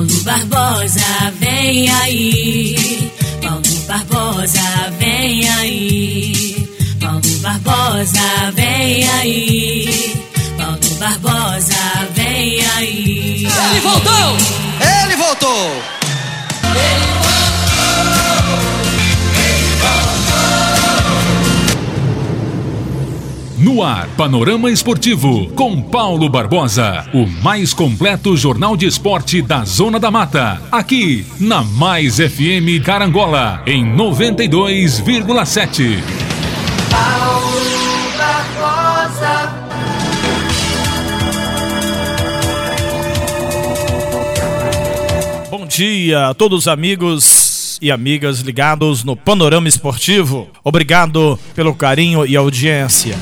Paulo Barbosa, vem aí. Paulo Barbosa, vem aí. Paulo Barbosa, vem aí. Paulo Barbosa, vem aí. Ele voltou! Ele voltou! No ar, Panorama Esportivo, com Paulo Barbosa. O mais completo jornal de esporte da Zona da Mata. Aqui, na Mais FM Carangola, em 92,7. Paulo Barbosa. Bom dia a todos os amigos e amigas ligados no Panorama Esportivo. Obrigado pelo carinho e audiência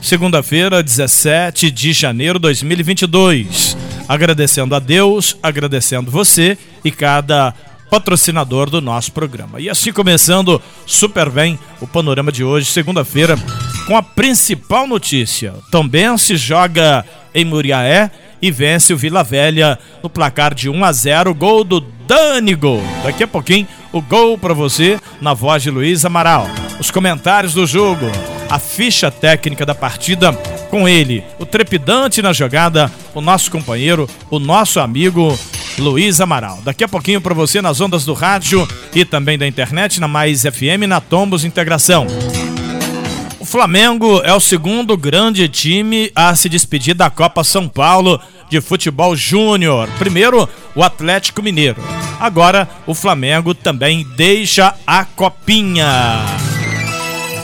segunda-feira, 17 de janeiro de 2022. Agradecendo a Deus, agradecendo você e cada patrocinador do nosso programa. E assim começando super bem o panorama de hoje, segunda-feira, com a principal notícia. Também se joga em Muriaé e vence o Vila Velha no placar de 1 a 0, gol do Dani Gol. Daqui a pouquinho o gol para você na voz de Luiz Amaral. Os comentários do jogo a ficha técnica da partida com ele, o trepidante na jogada, o nosso companheiro, o nosso amigo Luiz Amaral. Daqui a pouquinho para você nas ondas do rádio e também da internet na Mais FM na Tombos Integração. O Flamengo é o segundo grande time a se despedir da Copa São Paulo de Futebol Júnior. Primeiro, o Atlético Mineiro. Agora, o Flamengo também deixa a copinha.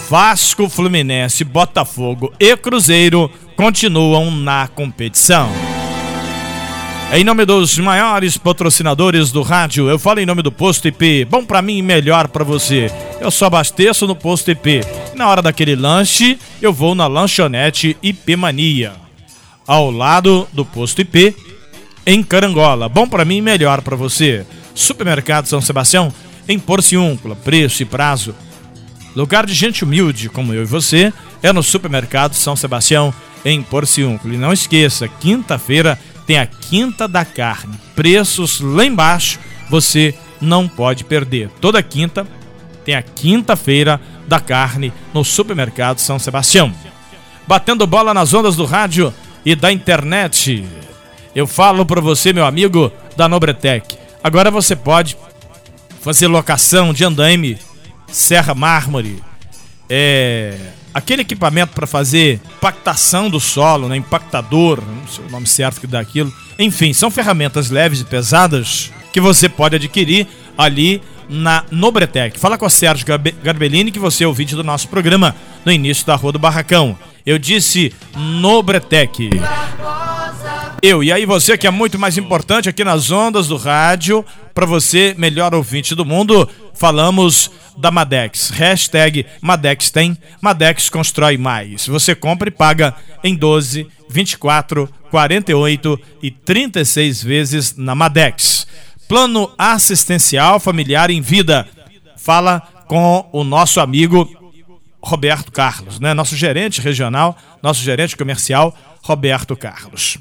Vasco, Fluminense, Botafogo e Cruzeiro continuam na competição. Em nome dos maiores patrocinadores do rádio, eu falo em nome do Posto IP. Bom para mim e melhor para você. Eu só abasteço no Posto IP. Na hora daquele lanche, eu vou na lanchonete IP Mania. Ao lado do Posto IP, em Carangola. Bom para mim e melhor para você. Supermercado São Sebastião, em Porciúncula. Preço e prazo Lugar de gente humilde como eu e você é no Supermercado São Sebastião, em Porciúnculo. E não esqueça, quinta-feira tem a Quinta da Carne. Preços lá embaixo, você não pode perder. Toda quinta tem a Quinta-feira da Carne no Supermercado São Sebastião. Batendo bola nas ondas do rádio e da internet. Eu falo para você, meu amigo da Nobretec. Agora você pode fazer locação de andaime serra mármore, é, aquele equipamento para fazer impactação do solo, né, impactador, não sei o nome certo que dá aquilo. Enfim, são ferramentas leves e pesadas que você pode adquirir ali na Nobretec. Fala com o Sérgio Garbellini, que você é ouvinte do nosso programa no início da Rua do Barracão. Eu disse Nobretec. Eu, e aí você que é muito mais importante aqui nas ondas do rádio, para você, melhor ouvinte do mundo, falamos da Madex. Hashtag Madex tem, Madex constrói mais. Você compra e paga em 12, 24, 48 e 36 vezes na Madex. Plano assistencial familiar em vida. Fala com o nosso amigo Roberto Carlos, né? Nosso gerente regional, nosso gerente comercial, Roberto Carlos.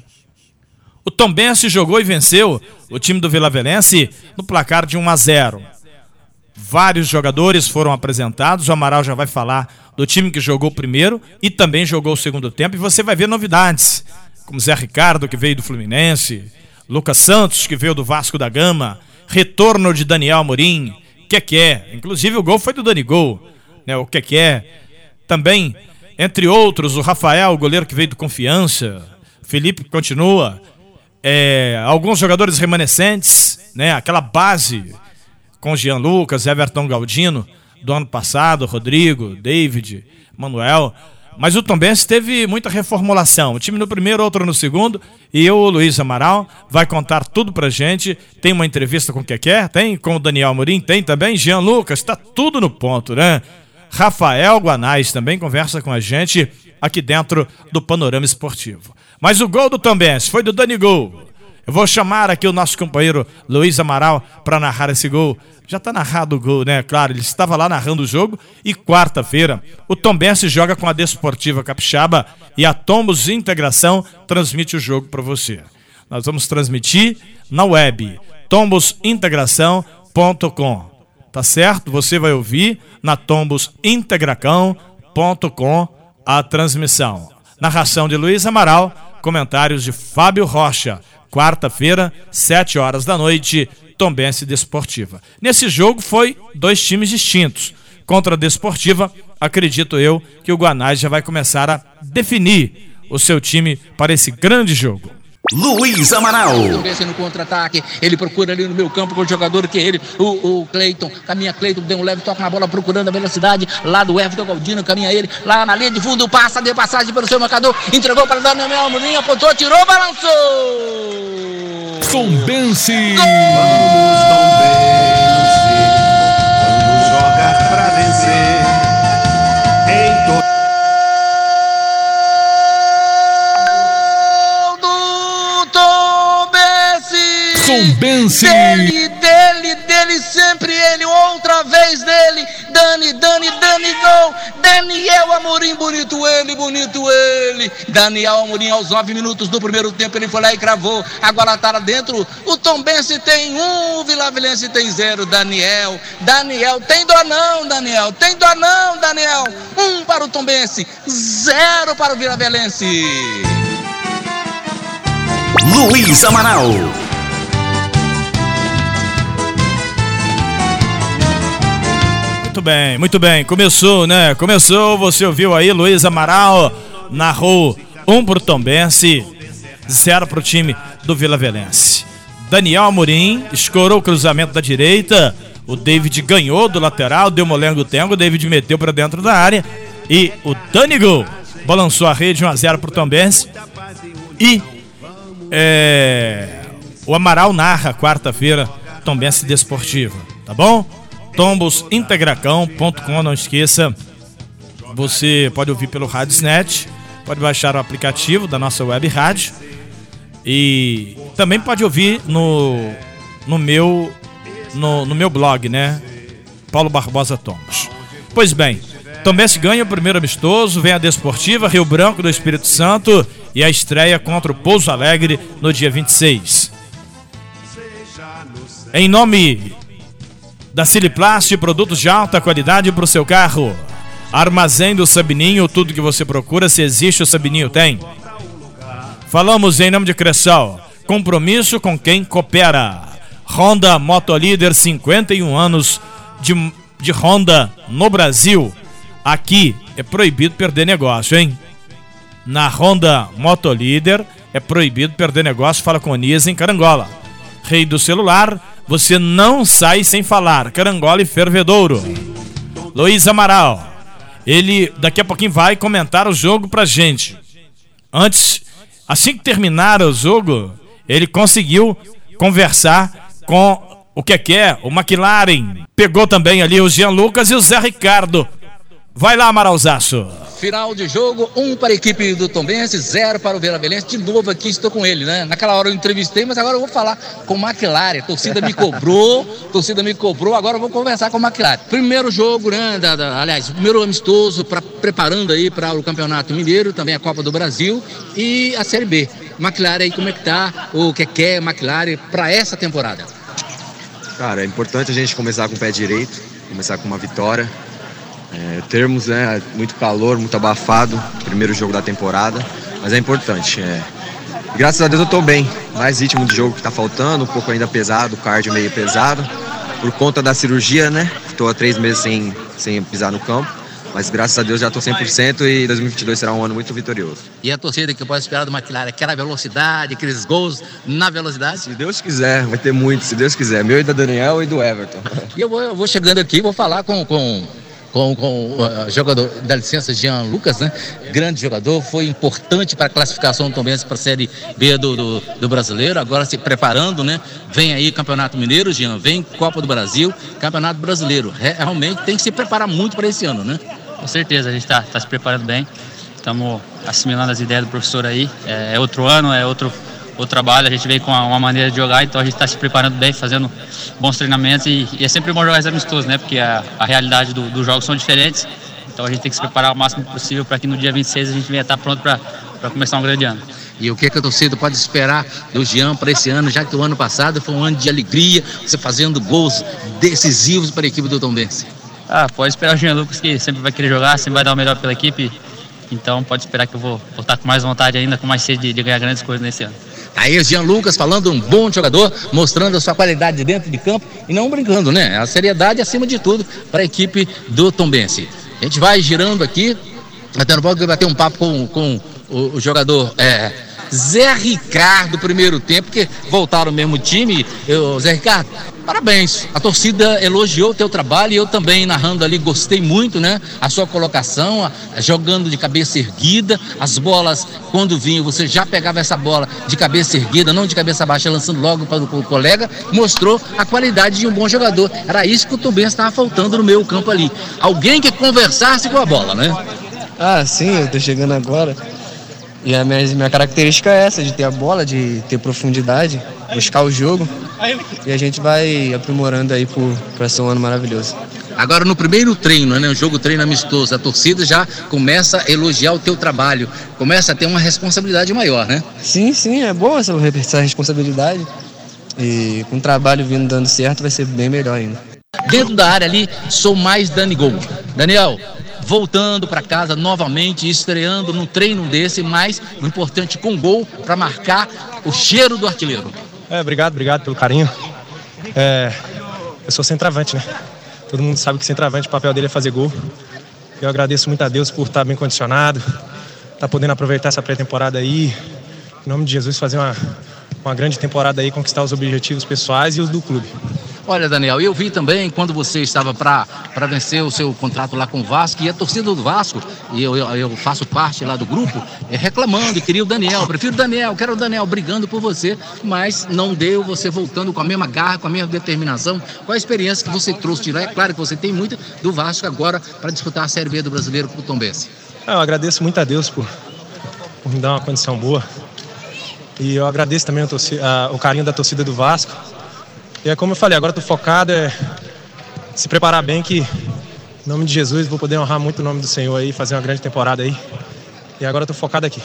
O Tombense jogou e venceu o time do Vila Velense no placar de 1 a 0. Vários jogadores foram apresentados. O Amaral já vai falar do time que jogou primeiro e também jogou o segundo tempo. E você vai ver novidades, como Zé Ricardo, que veio do Fluminense, Lucas Santos, que veio do Vasco da Gama, retorno de Daniel Amorim, Keké. Inclusive o gol foi do Dani Gol, né? O Keké. Também, entre outros, o Rafael, o goleiro que veio do Confiança. Felipe continua. É, alguns jogadores remanescentes, né? Aquela base com Jean Lucas, Everton Galdino, do ano passado, Rodrigo, David, Manuel. Mas o Tombense teve muita reformulação. O time no primeiro, outro no segundo. E eu, o Luiz Amaral, vai contar tudo pra gente. Tem uma entrevista com o Keké, tem com o Daniel Murim, tem também Jean Lucas, tá tudo no ponto, né? Rafael Guanais também conversa com a gente aqui dentro do Panorama Esportivo. Mas o gol do Tombense foi do Dani Gol. Eu vou chamar aqui o nosso companheiro Luiz Amaral para narrar esse gol. Já está narrado o gol, né? Claro, ele estava lá narrando o jogo. E quarta-feira, o Tombense joga com a Desportiva Capixaba e a Tombos Integração transmite o jogo para você. Nós vamos transmitir na web tombosintegração.com. Tá certo? Você vai ouvir na tombosintegracão.com a transmissão. Narração de Luiz Amaral, comentários de Fábio Rocha. Quarta-feira, sete horas da noite, Tombense Desportiva. Nesse jogo foi dois times distintos. Contra a Desportiva, acredito eu que o Guanás já vai começar a definir o seu time para esse grande jogo. Luiz Amaral. no contra-ataque, ele procura ali no meu campo com o jogador que é ele, o, o Cleiton, caminha Cleiton, deu um leve toque na bola procurando a velocidade, lá do Everton Galdino, caminha ele, lá na linha de fundo, passa de passagem pelo seu marcador, entregou para Daniel Amorim, apontou, tirou, balançou! Tombense! Vamos, Tombense! Dele, dele, dele, sempre ele, outra vez dele. Dani, Dani, Dani, gol. Daniel Amorim, bonito ele, bonito ele. Daniel Amorim, aos nove minutos do primeiro tempo, ele foi lá e cravou. Agora tá lá dentro. O Tombense tem um, o Vilavilense tem zero. Daniel, Daniel, tem dó não, Daniel. Tem dó não, Daniel. Um para o Tombense, zero para o Vilavilense. Luiz Amaral. Muito bem, muito bem. Começou, né? Começou, você ouviu aí, Luiz Amaral narrou um pro Tombense, zero pro time do Vila Velense. Daniel Amorim escorou o cruzamento da direita, o David ganhou do lateral, deu molengo tengo, o David meteu para dentro da área e o Dani Gol balançou a rede 1 a 0 pro Tombense. E é, o Amaral narra quarta-feira Tombense Desportiva, tá bom? tombosintegracão.com, não esqueça. Você pode ouvir pelo Radiosnet, pode baixar o aplicativo da nossa web rádio e também pode ouvir no, no meu no, no meu blog, né? Paulo Barbosa Tombos. Pois bem, Tombense ganha o primeiro amistoso, vem a Desportiva, Rio Branco do Espírito Santo e a estreia contra o Pouso Alegre no dia 26. Em nome da Siliplast, produtos de alta qualidade para o seu carro. Armazém do Sabininho, tudo que você procura, se existe o Sabininho tem. Falamos em nome de Cressol, compromisso com quem coopera. Honda Motolíder, 51 anos de, de Honda no Brasil. Aqui é proibido perder negócio, hein? Na Honda Motolíder é proibido perder negócio, fala com o Nias em Carangola. Rei do celular, você não sai sem falar. Carangola e Fervedouro. Luiz Amaral. Ele daqui a pouquinho vai comentar o jogo pra gente. Antes, assim que terminar o jogo, ele conseguiu conversar com o que que é, o McLaren. Pegou também ali o Jean Lucas e o Zé Ricardo. Vai lá, Amaralzaço. Final de jogo, um para a equipe do Tombense, zero para o Vila Velense. De novo aqui estou com ele, né? Naquela hora eu entrevistei, mas agora eu vou falar com o McLaren. A torcida me cobrou, torcida me cobrou, agora eu vou conversar com o McLaren. Primeiro jogo, né? Da, da, aliás, primeiro amistoso, pra, preparando aí para o Campeonato Mineiro, também a Copa do Brasil e a Série B. McLaren aí, como é que tá? O que quer McLaren para essa temporada? Cara, é importante a gente começar com o pé direito, começar com uma vitória. É, termos né, muito calor, muito abafado, primeiro jogo da temporada, mas é importante. É. Graças a Deus eu estou bem, mais ritmo de jogo que está faltando, um pouco ainda pesado, o cardio meio pesado, por conta da cirurgia, né? Estou há três meses sem, sem pisar no campo, mas graças a Deus já estou 100% e 2022 será um ano muito vitorioso. E a torcida que pode esperar do McLaren, aquela velocidade, aqueles gols na velocidade? Se Deus quiser, vai ter muito, se Deus quiser, meu e da Daniel e do Everton. E eu vou, eu vou chegando aqui, vou falar com, com com, com o jogador da licença Jean Lucas, né? Grande jogador, foi importante para a classificação também para a Série B do, do, do, brasileiro, agora se preparando, né? Vem aí Campeonato Mineiro, Jean, vem Copa do Brasil, Campeonato Brasileiro. Realmente tem que se preparar muito para esse ano, né? Com certeza, a gente está tá se preparando bem, estamos assimilando as ideias do professor aí. É, é outro ano, é outro o trabalho, a gente vem com uma maneira de jogar, então a gente está se preparando bem, fazendo bons treinamentos e, e é sempre bom jogar amistosos, né? Porque a, a realidade dos do jogos são diferentes, então a gente tem que se preparar o máximo possível para que no dia 26 a gente venha estar pronto para começar um grande ano. E o que, é que a torcida pode esperar do Jean para esse ano, já que o ano passado foi um ano de alegria, você fazendo gols decisivos para a equipe do Tombense? Ah, pode esperar o Jean Lucas que sempre vai querer jogar, sempre vai dar o melhor pela equipe. Então pode esperar que eu vou, vou estar com mais vontade ainda, com mais sede de, de ganhar grandes coisas nesse ano. Aí o Jean Lucas falando um bom jogador, mostrando a sua qualidade dentro de campo e não brincando, né? A seriedade acima de tudo para a equipe do Tombense. A gente vai girando aqui, até no pouco bater um papo com, com o, o jogador é, Zé Ricardo, primeiro tempo, que voltaram o mesmo time. Eu, Zé Ricardo, parabéns. A torcida elogiou o teu trabalho e eu também, narrando ali, gostei muito, né? A sua colocação, a, jogando de cabeça erguida, as bolas, quando vinham, você já pegava essa bola de cabeça erguida, não de cabeça baixa, lançando logo para o colega, mostrou a qualidade de um bom jogador. Era isso que o Tubem estava faltando no meio campo ali. Alguém que conversasse com a bola, né? Ah, sim, eu tô chegando agora. E a minha, minha característica é essa, de ter a bola, de ter profundidade, buscar o jogo. E a gente vai aprimorando aí para ser um ano maravilhoso. Agora no primeiro treino, né, um jogo treino amistoso, a torcida já começa a elogiar o teu trabalho, começa a ter uma responsabilidade maior, né? Sim, sim, é bom essa, essa responsabilidade. E com o trabalho vindo dando certo vai ser bem melhor ainda. Dentro da área ali, sou mais Dani Gol. Daniel, voltando para casa novamente, estreando num treino desse, mas o importante com gol para marcar o cheiro do artilheiro. É, obrigado, obrigado pelo carinho. É, eu sou centroavante, né? Todo mundo sabe que centroavante, o papel dele é fazer gol. Eu agradeço muito a Deus por estar bem condicionado, estar tá podendo aproveitar essa pré-temporada aí. Em nome de Jesus, fazer uma, uma grande temporada aí, conquistar os objetivos pessoais e os do clube. Olha, Daniel, eu vi também quando você estava para vencer o seu contrato lá com o Vasco e a torcida do Vasco, e eu, eu, faço parte lá do grupo, é, reclamando, queria o Daniel, prefiro o Daniel, quero o Daniel brigando por você, mas não deu você voltando com a mesma garra, com a mesma determinação. Qual a experiência que você trouxe de lá? É claro que você tem muito do Vasco agora para disputar a Série B do Brasileiro com o Tom Bense. Eu agradeço muito a Deus por, por me dar uma condição boa. E eu agradeço também a, a, o carinho da torcida do Vasco e é como eu falei, agora estou focado, é se preparar bem que, em nome de Jesus, vou poder honrar muito o nome do Senhor aí, fazer uma grande temporada aí. E agora estou focado aqui.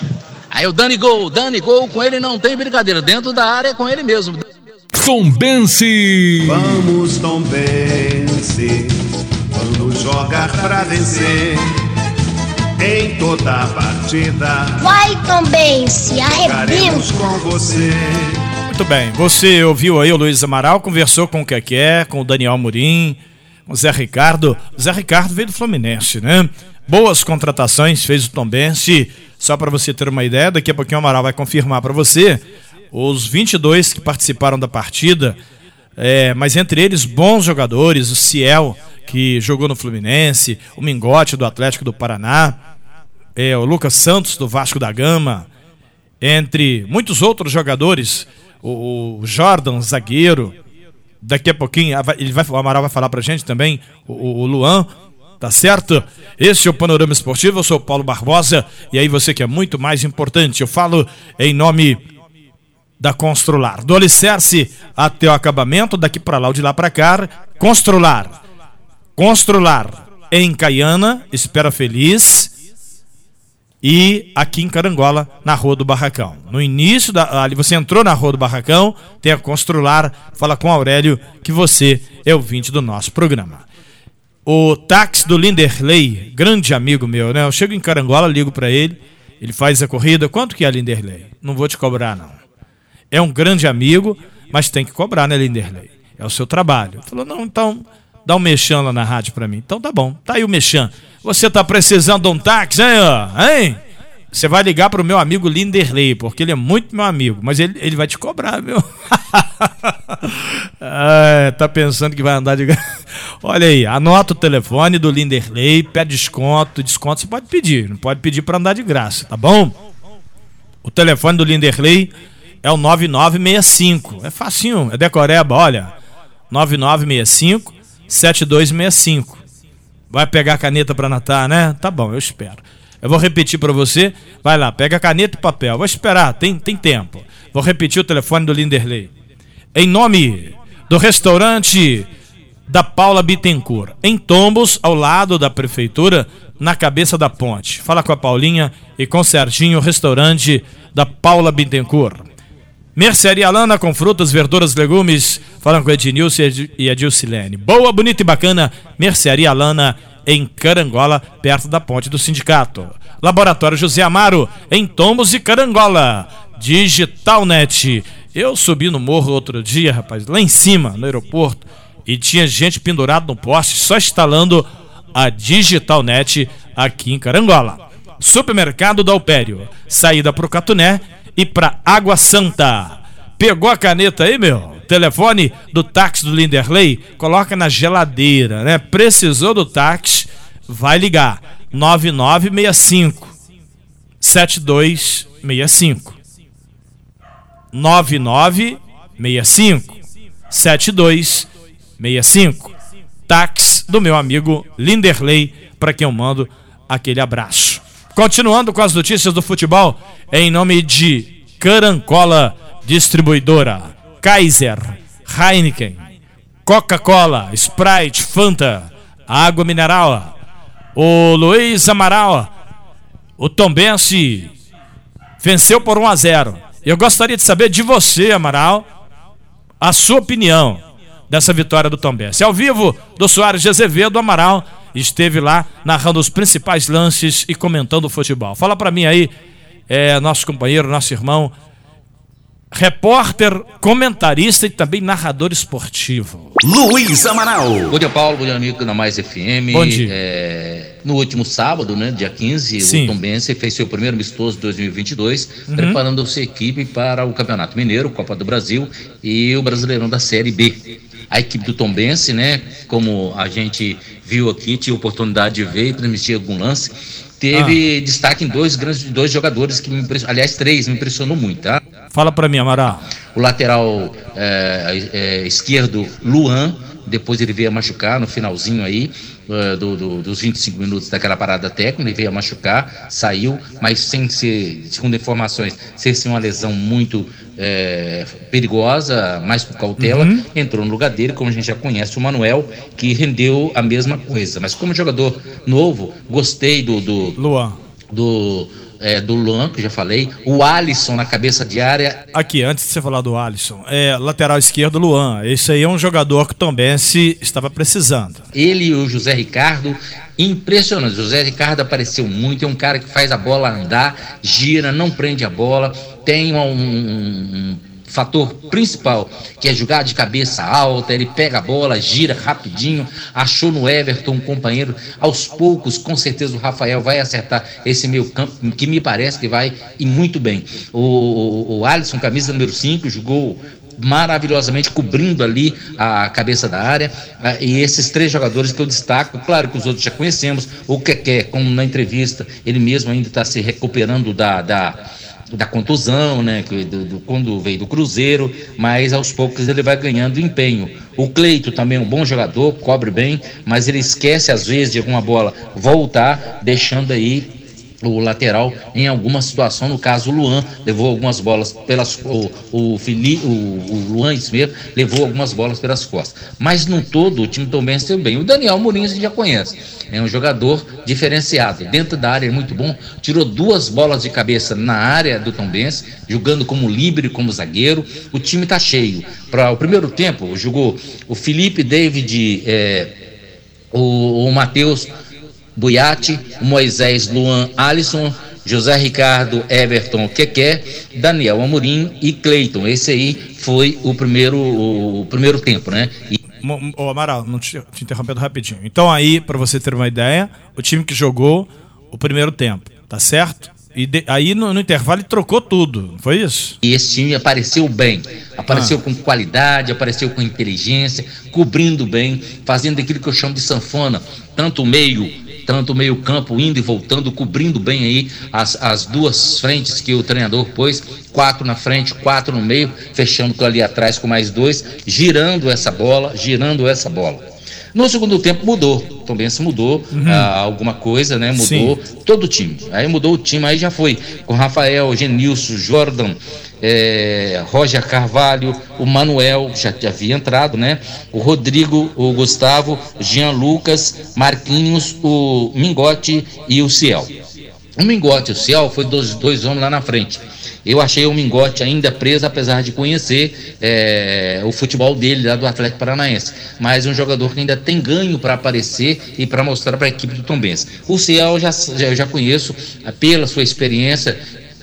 Aí o Dani Gol, Dani Gol, com ele não tem brincadeira, dentro da área é com ele mesmo. Tombense! Vamos, Tombense, vamos jogar pra vencer. Em toda a partida, vai Tombense, arrebenta com você. Muito bem, você ouviu aí o Luiz Amaral, conversou com o Keké, com o Daniel Murim, com o Zé Ricardo. O Zé Ricardo veio do Fluminense, né? Boas contratações, fez o Tombense. Só para você ter uma ideia, daqui a pouquinho o Amaral vai confirmar para você os 22 que participaram da partida, é, mas entre eles bons jogadores, o Ciel, que jogou no Fluminense, o Mingote do Atlético do Paraná, é, o Lucas Santos do Vasco da Gama, entre muitos outros jogadores o, o Jordan, zagueiro. Daqui a pouquinho ele vai, o Amaral vai falar pra gente também, o, o Luan, tá certo? Esse é o Panorama Esportivo, eu sou Paulo Barbosa, e aí você que é muito mais importante, eu falo em nome da Constrular. Do alicerce até o acabamento, daqui para lá ou de lá para cá, Constrular. Constrular em Caiana, espera feliz e aqui em Carangola, na Rua do Barracão. No início da. Ali você entrou na Rua do Barracão, tem a Constrular, fala com Aurélio que você é ouvinte do nosso programa. O táxi do Linderley, grande amigo meu, né? Eu chego em Carangola, ligo para ele, ele faz a corrida. Quanto que é Linderley? Não vou te cobrar, não. É um grande amigo, mas tem que cobrar, né, Linderley? É o seu trabalho. Falou, não, então dá um mexão lá na rádio para mim. Então tá bom, tá aí o mexão. Você está precisando de um táxi, hein? hein? Você vai ligar para o meu amigo Linderley, porque ele é muito meu amigo, mas ele, ele vai te cobrar, viu? ah, tá pensando que vai andar de. Olha aí, anota o telefone do Linderley, pede desconto. Desconto você pode pedir, não pode pedir para andar de graça, tá bom? O telefone do Linderley é o 9965. É facinho, é decoreba, olha. 9965 7265. Vai pegar a caneta para anotar, né? Tá bom, eu espero. Eu vou repetir para você. Vai lá, pega caneta e papel. Vou esperar, tem, tem tempo. Vou repetir o telefone do Linderley. Em nome do restaurante da Paula Bittencourt, em Tombos, ao lado da prefeitura, na cabeça da ponte. Fala com a Paulinha e com Serginho, restaurante da Paula Bittencourt. Mercearia Lana com frutas, verduras, legumes. Falando com Ednilson e Edilcilene. Boa, bonita e bacana. Mercearia Lana em Carangola, perto da ponte do sindicato. Laboratório José Amaro, em Tombos e Carangola. Digitalnet. Eu subi no morro outro dia, rapaz, lá em cima, no aeroporto, e tinha gente pendurada no poste só instalando a Digitalnet aqui em Carangola. Supermercado do Alpério, saída para o Catuné e para Água Santa. Pegou a caneta aí, meu? Telefone do táxi do Linderley, coloca na geladeira, né? Precisou do táxi, vai ligar. 9965 7265 9965 7265 Táxi do meu amigo Linderley, para quem eu mando aquele abraço. Continuando com as notícias do futebol, em nome de Carancola Distribuidora, Kaiser, Heineken, Coca-Cola, Sprite, Fanta, Água Mineral, o Luiz Amaral, o Tombense venceu por 1 a 0. Eu gostaria de saber de você, Amaral, a sua opinião dessa vitória do Tombense. Ao vivo do Soares de Azevedo, Amaral esteve lá narrando os principais lances e comentando o futebol. Fala para mim aí, é, nosso companheiro, nosso irmão, repórter, comentarista e também narrador esportivo. Luiz Amaral. Bom dia, Paulo. Bom dia, amigo da Mais FM. Bom dia. É, no último sábado, né, dia 15, Sim. o Tom Bense fez seu primeiro amistoso de 2022, Uhum. preparando sua equipe para o Campeonato Mineiro, Copa do Brasil e o Brasileirão da Série B. A equipe do Tom Bense, né, como a gente viu aqui, tinha oportunidade de ver e transmitir algum lance, teve Ah. destaque em dois grandes dois jogadores que me impressionou, aliás, três, me impressionou muito, tá? Fala para mim, Amaral. o lateral é, é, esquerdo, Luan, depois ele veio a machucar no finalzinho aí, é, do, do- dos 25 minutos daquela parada técnica, ele veio a machucar, saiu, mas sem ser, segundo informações, sem ser uma lesão muito é, perigosa, mais por cautela, Uhum. entrou no lugar dele, como a gente já conhece, o Manuel, que rendeu a mesma coisa. Mas como jogador novo, gostei do, do Luan. do, é, do Luan, que já falei, o Alisson na cabeça de área, Aqui, antes de você falar do Alisson, é lateral esquerdo, Luan. Esse aí é um jogador que o Tombense estava precisando. Ele e o José Ricardo, impressionante. José Ricardo apareceu muito, é um cara que faz a bola andar, gira, não prende a bola, tem um, um- um fator principal, que é jogar de cabeça alta, ele pega a bola, gira rapidinho, achou no Everton um companheiro, aos poucos, com certeza o Rafael vai acertar esse meio campo, que me parece que vai e muito bem. O, o, o Alisson, camisa número 5, jogou maravilhosamente cobrindo ali a cabeça da área. Ah, E esses três jogadores que eu destaco, claro que os outros já conhecemos, o Keké, como na entrevista, ele mesmo ainda está se recuperando da. da da contusão, né, do, do- quando veio do Cruzeiro, mas aos poucos ele vai ganhando empenho. O Cleito também é um bom jogador, cobre bem, mas ele esquece às vezes de alguma bola voltar, deixando aí o lateral em alguma situação, no caso o Luan levou algumas bolas pelas o, o, Fili, o, o Luan mesmo, levou algumas bolas pelas costas. Mas no todo o time também esteve bem. O Daniel Mourinho gente já conhece. É um jogador diferenciado, dentro da área é muito bom, tirou duas bolas de cabeça na área do Tombense, jogando como livre, como zagueiro. O time está cheio. Para o primeiro tempo, jogou o Felipe David, é, o, o Matheus Buiati, Moisés Luan Alisson, José Ricardo Everton Keké, Daniel Amorim e Cleiton. Esse aí foi o primeiro, o, primeiro tempo, né? E Ô, Amaral, não te, te interrompendo rapidinho. Então, aí, para você ter uma ideia, o time que jogou o primeiro tempo, tá certo? E de- aí no, no intervalo ele trocou tudo, não foi isso? E esse time apareceu bem, apareceu com qualidade, apareceu com inteligência, cobrindo bem, fazendo aquilo que eu chamo de sanfona, tanto o meio, tanto o meio campo indo e voltando, cobrindo bem aí as, as duas frentes que o treinador pôs, quatro na frente, quatro no meio, fechando ali atrás com mais dois, girando essa bola, girando essa bola. No segundo tempo mudou, também se mudou ah, alguma coisa, né? Mudou todo o time. Aí mudou o time, aí já foi com Rafael, Genilson, Jordan, eh, Roger Carvalho, o Manuel, já, já havia entrado, né? O Rodrigo, o Gustavo, Jean Lucas, Marquinhos, o Mingote e o Ciel. O Mingote e o Ciel foi dois, dois homens lá na frente. Eu achei o Mingote ainda preso, apesar de conhecer é, o futebol dele lá do Atlético Paranaense. Mas um jogador que ainda tem ganho para aparecer e para mostrar para a equipe do Tombense. O Ciel já, já, já conheço pela sua experiência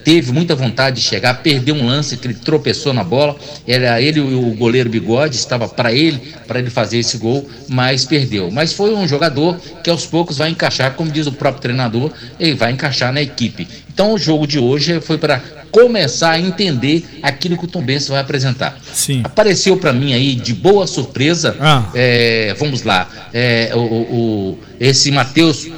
teve muita vontade de chegar, perdeu um lance que ele tropeçou na bola. Era ele o goleiro Bigode, estava para ele, para ele fazer esse gol, mas perdeu. Mas foi um jogador que aos poucos vai encaixar, como diz o próprio treinador, ele vai encaixar na equipe. Então o jogo de hoje foi para começar a entender aquilo que o Tom Benson vai apresentar. Sim. Apareceu para mim aí de boa surpresa, ah. é, vamos lá, é, o, o, esse Matheus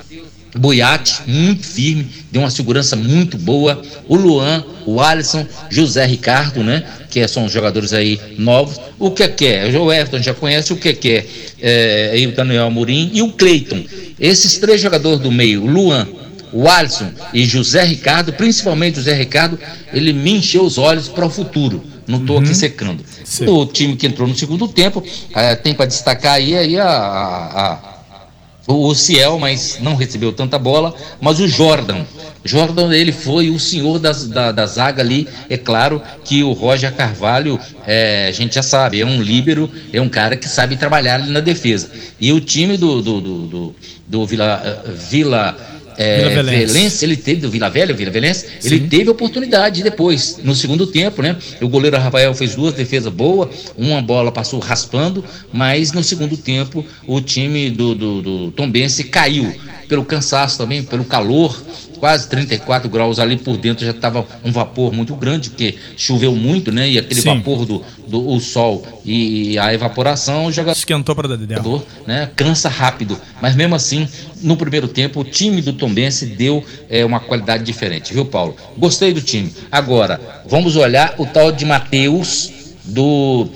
Boiati, muito firme, deu uma segurança muito boa. O Luan, o Alisson, José Ricardo, né? Que são jogadores aí novos. O que é? O Everton já conhece o que é, é aí o Daniel Amorim e o Cleiton. Esses três jogadores do meio, Luan, o Alisson e José Ricardo, principalmente José Ricardo, ele me encheu os olhos para o futuro. Não estou uhum. aqui secando. Sim. O time que entrou no segundo tempo, é, tem para destacar aí, aí a, a, a o Ciel, mas não recebeu tanta bola, mas o Jordan. Jordan, ele foi o senhor das, da, da zaga ali. É claro que o Roger Carvalho, é, a gente já sabe, é um líbero, é um cara que sabe trabalhar ali na defesa. E o time do, do, do, do, do Vila, uh, Vila é, Vila Velense, ele teve, do Vila Velha, Vila Velense, ele teve oportunidade depois, no segundo tempo, né? O goleiro Rafael fez duas defesas boas, uma bola passou raspando, mas no segundo tempo o time do, do, do Tombense caiu pelo cansaço também, pelo calor, quase 34 graus ali por dentro já estava um vapor muito grande, porque choveu muito, né? E aquele Sim. vapor do, do o sol e a evaporação, o jogador esquentou para jogador, né? Cansa rápido, mas mesmo assim, no primeiro tempo, o time do Tombense deu é, uma qualidade diferente, viu, Paulo? Gostei do time. Agora, vamos olhar o tal de Matheus do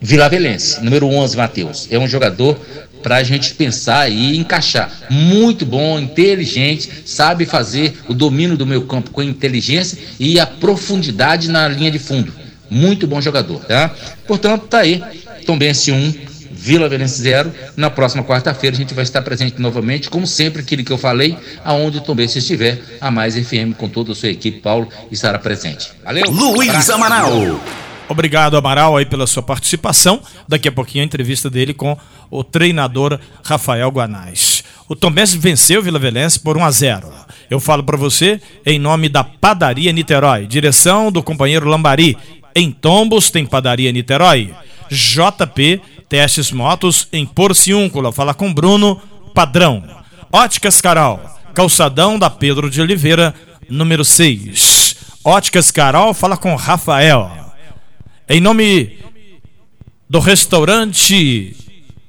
Vila Velense, número 11, Matheus. É um jogador para a gente pensar e encaixar. Muito bom, inteligente, sabe fazer o domínio do meu campo com inteligência e a profundidade na linha de fundo. Muito bom jogador, tá? Portanto, tá aí. Tombense 1, Vila Velense 0. Na próxima quarta-feira a gente vai estar presente novamente, como sempre, aquilo que eu falei, aonde o Tombense estiver, a Mais FM com toda a sua equipe, Paulo, estará presente. Valeu! Luiz Amaral. Obrigado, Amaral, aí pela sua participação. Daqui a pouquinho a entrevista dele com o treinador Rafael Guanais. O Tombense venceu Vila Velense por 1 a 0. Eu falo para você em nome da Padaria Niterói, direção do companheiro Lambari. Em Tombos tem Padaria Niterói. JP Testes Motos em Porciúncula. Fala com Bruno Padrão. Óticas Carol, calçadão da Pedro de Oliveira, número 6. Óticas Carol, fala com Rafael. Em nome do restaurante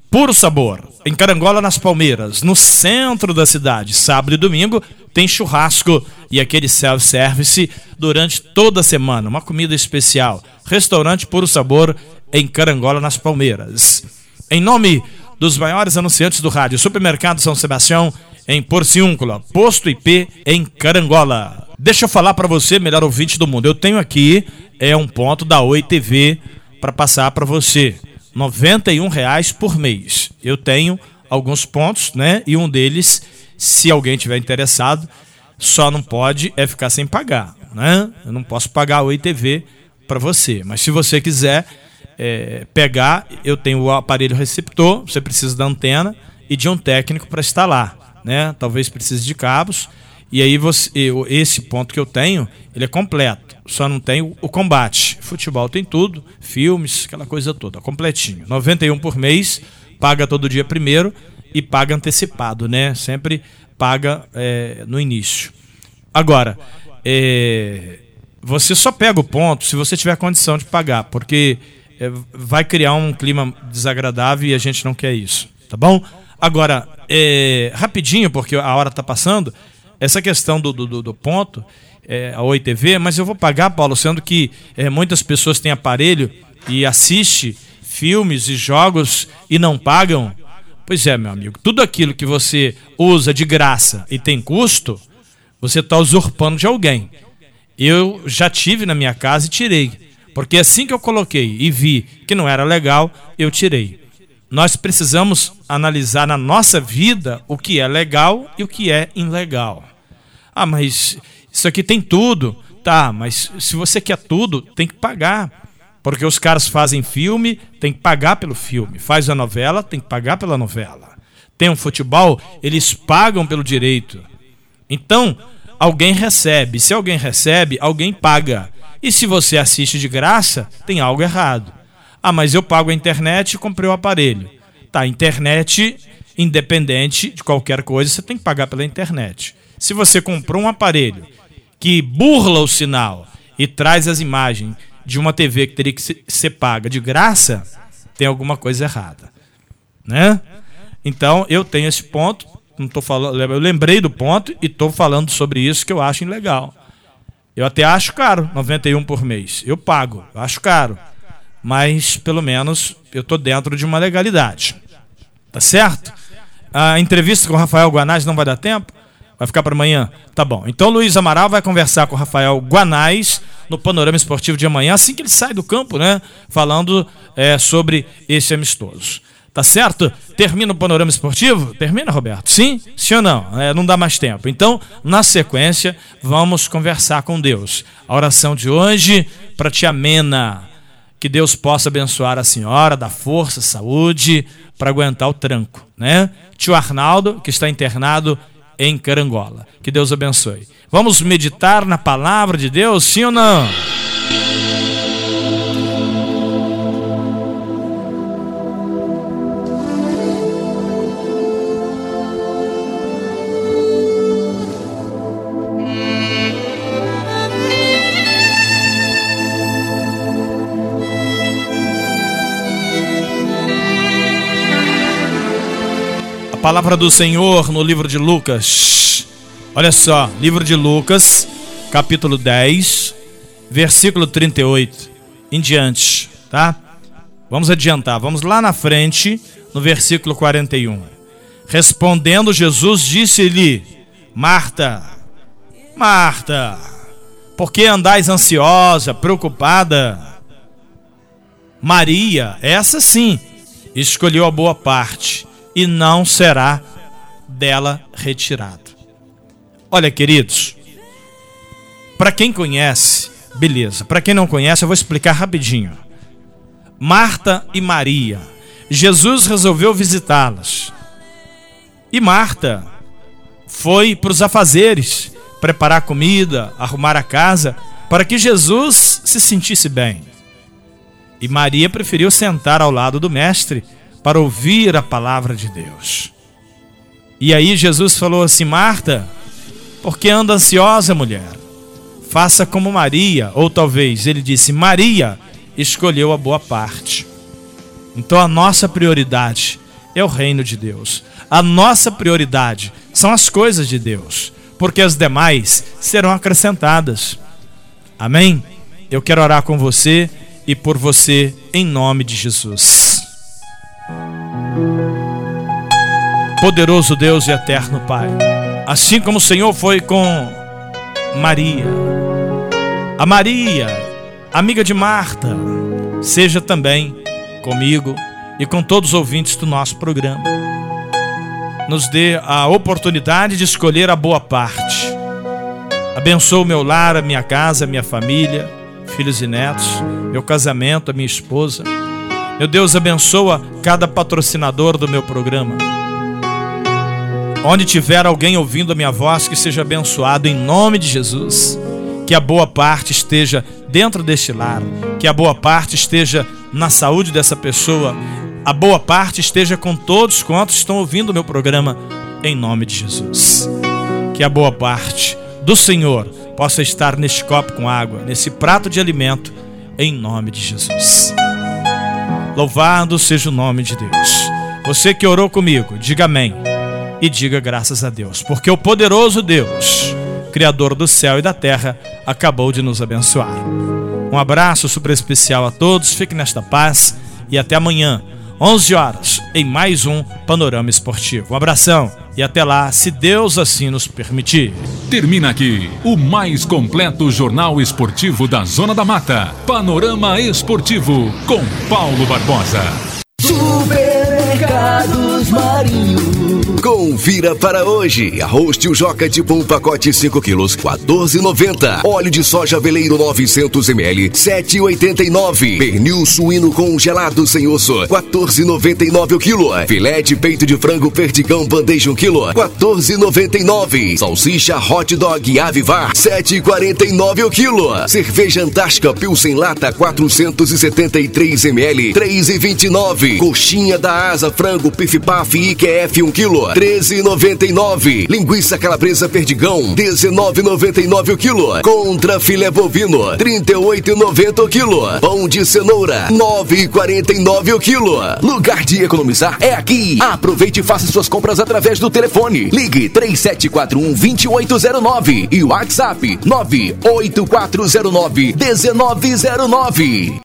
Puro Sabor, em Carangola, nas Palmeiras, no centro da cidade, sábado e domingo, tem churrasco e aquele self-service durante toda a semana, uma comida especial. Restaurante Puro Sabor, em Carangola, nas Palmeiras. Em nome dos maiores anunciantes do rádio, Supermercado São Sebastião, em Porciúncula, Posto IP, em Carangola. Deixa eu falar para você, melhor ouvinte do mundo. Eu tenho aqui é um ponto da Oi TV para passar para você. R$ reais por mês. Eu tenho alguns pontos, né? E um deles, se alguém tiver interessado, só não pode é ficar sem pagar, né? Eu não posso pagar a Oi TV para você. Mas se você quiser é, pegar, eu tenho o aparelho receptor, você precisa da antena e de um técnico para instalar, né? Talvez precise de cabos. E aí você, eu, esse ponto que eu tenho, ele é completo. Só não tem o, combate. Futebol tem tudo, filmes, aquela coisa toda, completinho. 91 por mês, paga todo dia primeiro e paga antecipado, né? Sempre paga é, no início. Agora, é, você só pega o ponto se você tiver condição de pagar, porque é, vai criar um clima desagradável e a gente não quer isso, tá bom? Agora, é, rapidinho, porque a hora está passando, essa questão do, do, do ponto, é, a Oi TV, mas eu vou pagar, Paulo, sendo que é, muitas pessoas têm aparelho e assiste filmes e jogos e não pagam. Pois é, meu amigo, tudo aquilo que você usa de graça e tem custo, você está usurpando de alguém. Eu já tive na minha casa e tirei. Porque assim que eu coloquei e vi que não era legal, eu tirei. Nós precisamos analisar na nossa vida o que é legal e o que é ilegal. Ah, mas isso aqui tem tudo. Tá, mas se você quer tudo, tem que pagar. Porque os caras fazem filme, tem que pagar pelo filme. Faz a novela, tem que pagar pela novela. Tem um futebol, eles pagam pelo direito. Então, alguém recebe. Se alguém recebe, alguém paga. E se você assiste de graça, tem algo errado. Ah, mas eu pago a internet e comprei o aparelho. Tá, internet, independente de qualquer coisa, você tem que pagar pela internet. Se você comprou um aparelho que burla o sinal e traz as imagens de uma TV que teria que ser paga de graça, tem alguma coisa errada, né? Então eu tenho esse ponto, não tô falando, eu lembrei do ponto e estou falando sobre isso que eu acho ilegal. Eu até acho caro, 91 por mês. Eu pago, eu acho caro. Mas pelo menos eu estou dentro de uma legalidade. Tá certo? A entrevista com o Rafael Guanais não vai dar tempo? Vai ficar para amanhã? Tá bom. Então Luiz Amaral vai conversar com o Rafael Guanais no Panorama Esportivo de amanhã, assim que ele sai do campo, né? Falando é, sobre esse amistoso. Tá certo? Termina o panorama esportivo? Termina, Roberto? Sim? Sim ou não? É, não dá mais tempo. Então, na sequência, vamos conversar com Deus. A oração de hoje, para te amena. Que Deus possa abençoar a senhora, dar força, saúde, para aguentar o tranco, né? Tio Arnaldo, que está internado em Carangola. Que Deus abençoe. Vamos meditar na palavra de Deus, sim ou não? Palavra do Senhor no livro de Lucas. Olha só, livro de Lucas, capítulo 10, versículo 38 em diante, tá? Vamos adiantar, vamos lá na frente, no versículo 41. Respondendo Jesus, disse-lhe: Marta, Marta, por que andais ansiosa, preocupada? Maria, essa sim, escolheu a boa parte e não será dela retirado. Olha, queridos, para quem conhece, beleza. Para quem não conhece, eu vou explicar rapidinho. Marta e Maria. Jesus resolveu visitá-las. E Marta foi para os afazeres, preparar comida, arrumar a casa, para que Jesus se sentisse bem. E Maria preferiu sentar ao lado do Mestre para ouvir a palavra de Deus. E aí Jesus falou assim: Marta, por que anda ansiosa, mulher? Faça como Maria, ou talvez ele disse: Maria escolheu a boa parte. Então a nossa prioridade é o reino de Deus. A nossa prioridade são as coisas de Deus, porque as demais serão acrescentadas. Amém? Eu quero orar com você e por você em nome de Jesus. Poderoso Deus e eterno Pai, assim como o Senhor foi com Maria, a Maria, amiga de Marta, seja também comigo e com todos os ouvintes do nosso programa. Nos dê a oportunidade de escolher a boa parte. Abençoa o meu lar, a minha casa, a minha família, filhos e netos, meu casamento, a minha esposa meu Deus, abençoa cada patrocinador do meu programa. Onde tiver alguém ouvindo a minha voz, que seja abençoado em nome de Jesus. Que a boa parte esteja dentro deste lar, que a boa parte esteja na saúde dessa pessoa, a boa parte esteja com todos quantos estão ouvindo o meu programa, em nome de Jesus. Que a boa parte do Senhor possa estar neste copo com água, nesse prato de alimento, em nome de Jesus. Louvado seja o nome de Deus. Você que orou comigo, diga amém e diga graças a Deus, porque o poderoso Deus, Criador do céu e da terra, acabou de nos abençoar. Um abraço super especial a todos, fique nesta paz e até amanhã, 11 horas, em mais um Panorama Esportivo. Um abração e até lá, se Deus assim nos permitir. Termina aqui o mais completo jornal esportivo da Zona da Mata. Panorama Esportivo com Paulo Barbosa. Supermercados Marinho. Confira para hoje. Arroz tio Joca tipo um pacote 5 quilos, 14,90. Óleo de soja veleiro 900 ml, 7,89. Pernil suíno congelado sem osso, 14,99 o quilo. Filé de peito de frango perdigão bandeja 1 quilo, 14,99. Salsicha hot dog avivar, 7,49 o quilo. Cerveja Antártica Pilsen lata 473 ml, 3,29. Coxinha da asa frango pif paf IQF 1 quilo, 13,99. Linguiça calabresa perdigão, 19,99 o quilo. Contra filé bovino, 38,90 o quilo. Pão de cenoura, 9,49 o quilo. Lugar de economizar é aqui. Aproveite e faça suas compras através do telefone. Ligue 3741 2809 e WhatsApp 98409 1909.